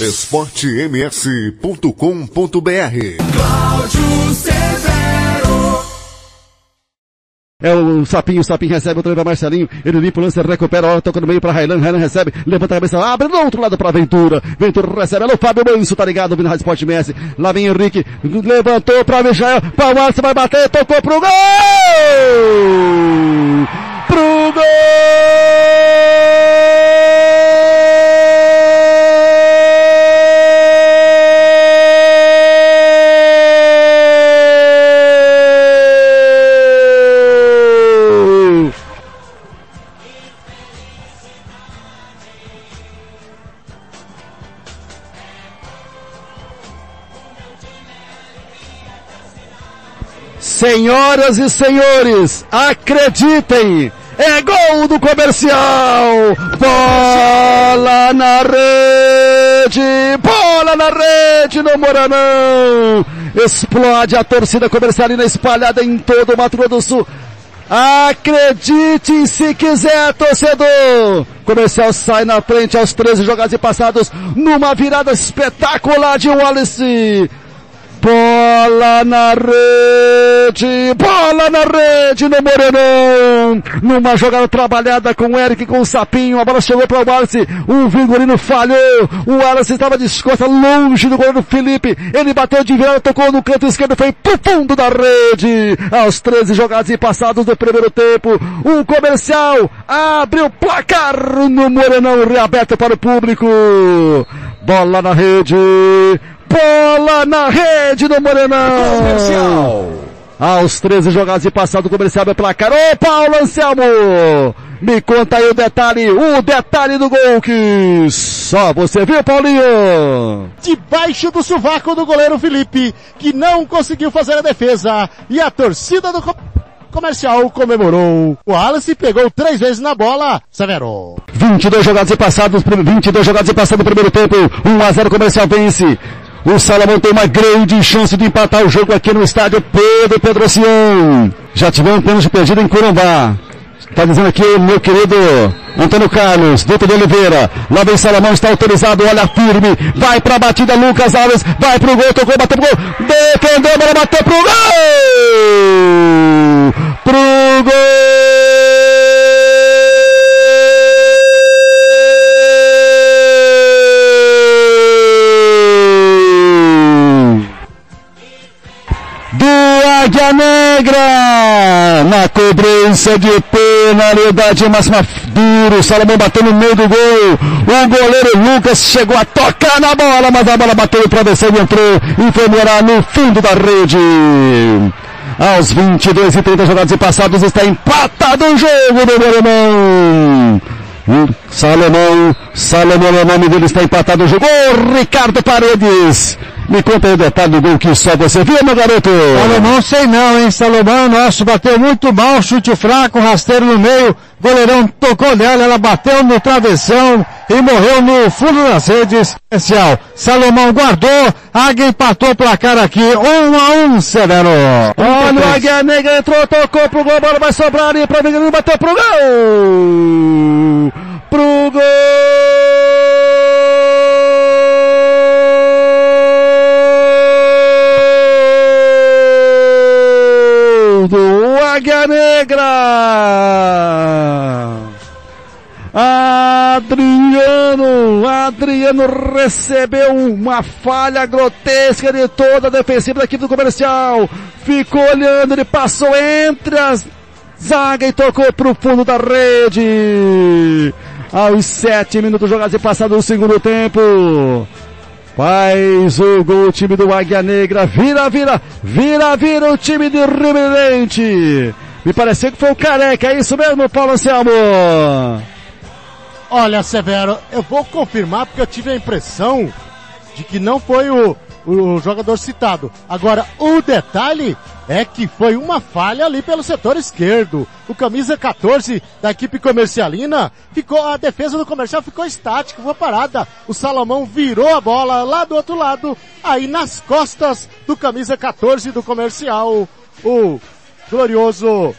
esportems.com.br Cláudio Severo. É o Sapinho, o Sapinho recebe, vez pra Marcelinho, ele limpa o lance, recupera, hora toca no meio pra Railan, Railan recebe, levanta a cabeça, abre do outro lado pra Ventura, Ventura recebe, alô Fábio Manso, tá ligado, vindo Rádio Sport Messi, lá vem Henrique, levantou pra Michael, Márcio, vai bater, tocou pro gol! Pro gol! Senhoras e senhores, acreditem! É gol do comercial! Bola na rede! Bola na rede no Moranão! Explode a torcida comercialina espalhada em todo o Mato Grosso do Sul. Acredite se quiser, torcedor! Comercial sai na frente aos 13 jogados e passados numa virada espetacular de Wallace. Bola na rede, bola na rede no Morenão. Numa jogada trabalhada com o Eric com o Sapinho, a bola chegou para o Wallace, o Vigorino falhou, o Wallace estava de costa longe do goleiro Felipe, ele bateu de virada, tocou no canto esquerdo, foi pro fundo da rede. Aos 13 jogados e passados do primeiro tempo, o comercial abre o placar no Morenão, reaberto para o público. Bola na rede, bola na rede do Morenão. Comercial. Aos 13 jogados e passado o comercial é placar. Ô Paulo Anselmo! Me conta aí o detalhe, o detalhe do gol que só você viu, Paulinho! Debaixo do sovaco do goleiro Felipe, que não conseguiu fazer a defesa. E a torcida do co comercial comemorou. O Wallace pegou três vezes na bola. Severo. 22 jogados e passados, 22 jogados e passado o primeiro tempo. 1 a 0 comercial vence. O Salomão tem uma grande chance de empatar o jogo aqui no estádio Pedro Pedrocião. Já tivemos pênalti perdido em Curumbá. Tá dizendo aqui o meu querido Antônio Carlos, Dito de Oliveira. Lá vem Salomão, está autorizado, olha firme. Vai pra batida, Lucas Alves. Vai pro gol, tocou, bateu pro gol. Defendeu, bola bateu pro gol! Águia Negra na cobrança de penalidade máxima duro, Salomão bateu no meio do gol, o goleiro Lucas chegou a tocar na bola, mas a bola bateu no travesseiro e entrou e foi morar no fundo da rede. Aos 22 e 30 jogados e passados está empatado o jogo do. Hum, Salomão, Salomão é o nome dele, está empatado o jogo. Ricardo Paredes. Me conta aí o detalhe do gol que só você viu, meu garoto. Salomão sei não, hein? Salomão, nosso, bateu muito mal, chute fraco, rasteiro no meio, goleirão tocou nela, ela bateu no travessão e morreu no fundo das redes. Especial. Salomão guardou, Águia empatou o placar aqui, um a um, Severo. Olha o Águia Negra entrou, tocou pro gol, bola vai sobrar ali pra Vigarino, bateu pro gol! Negra! Adriano, Adriano recebeu uma falha grotesca de toda a defensiva da equipe do comercial. Ficou olhando, ele passou entre as zaga e tocou pro fundo da rede. Aos sete minutos jogados e passado o segundo tempo. Faz o gol o time do Águia Negra. Vira, vira, vira, vira o time de Ribeirante. Me pareceu que foi o Careca, é isso mesmo, Paulo Anselmo? Olha, Severo, eu vou confirmar porque eu tive a impressão de que não foi o, o jogador citado. Agora, o detalhe é que foi uma falha ali pelo setor esquerdo. O camisa 14 da equipe comercialina ficou, a defesa do comercial ficou estática, foi parada. O Salomão virou a bola lá do outro lado, aí nas costas do camisa 14 do comercial, o glorioso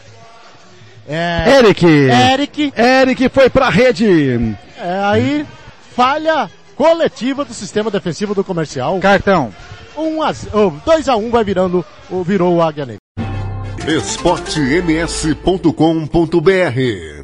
é, Eric. Eric. Eric foi pra rede. É, aí falha coletiva do sistema defensivo do comercial. Cartão. 1 a, 2 a 1 vai virando, virou o Águia Negra. esportems.com.br